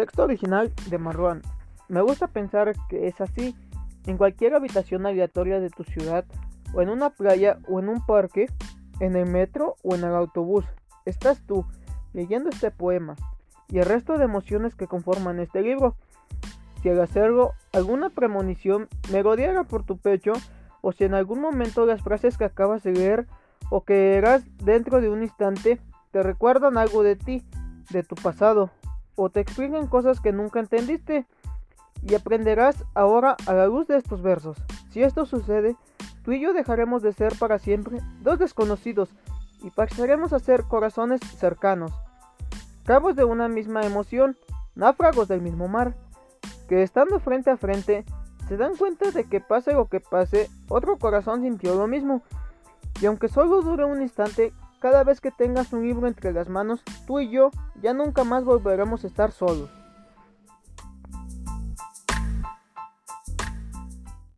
Texto original de Marwan. Me gusta pensar que es así. En cualquier habitación aleatoria de tu ciudad, o en una playa, o en un parque, en el metro o en el autobús, estás tú leyendo este poema y el resto de emociones que conforman este libro. Si al hacerlo alguna premonición me rodeara por tu pecho, o si en algún momento las frases que acabas de leer o que eras dentro de un instante te recuerdan algo de ti, de tu pasado, o te explican cosas que nunca entendiste, y aprenderás ahora a la luz de estos versos. Si esto sucede, tú y yo dejaremos de ser para siempre dos desconocidos y pasaremos a ser corazones cercanos, cabos de una misma emoción, náufragos del mismo mar, que estando frente a frente se dan cuenta de que pase lo que pase, otro corazón sintió lo mismo. Y aunque solo dure un instante, cada vez que tengas un libro entre las manos, tú y yo ya nunca más volveremos a estar solos.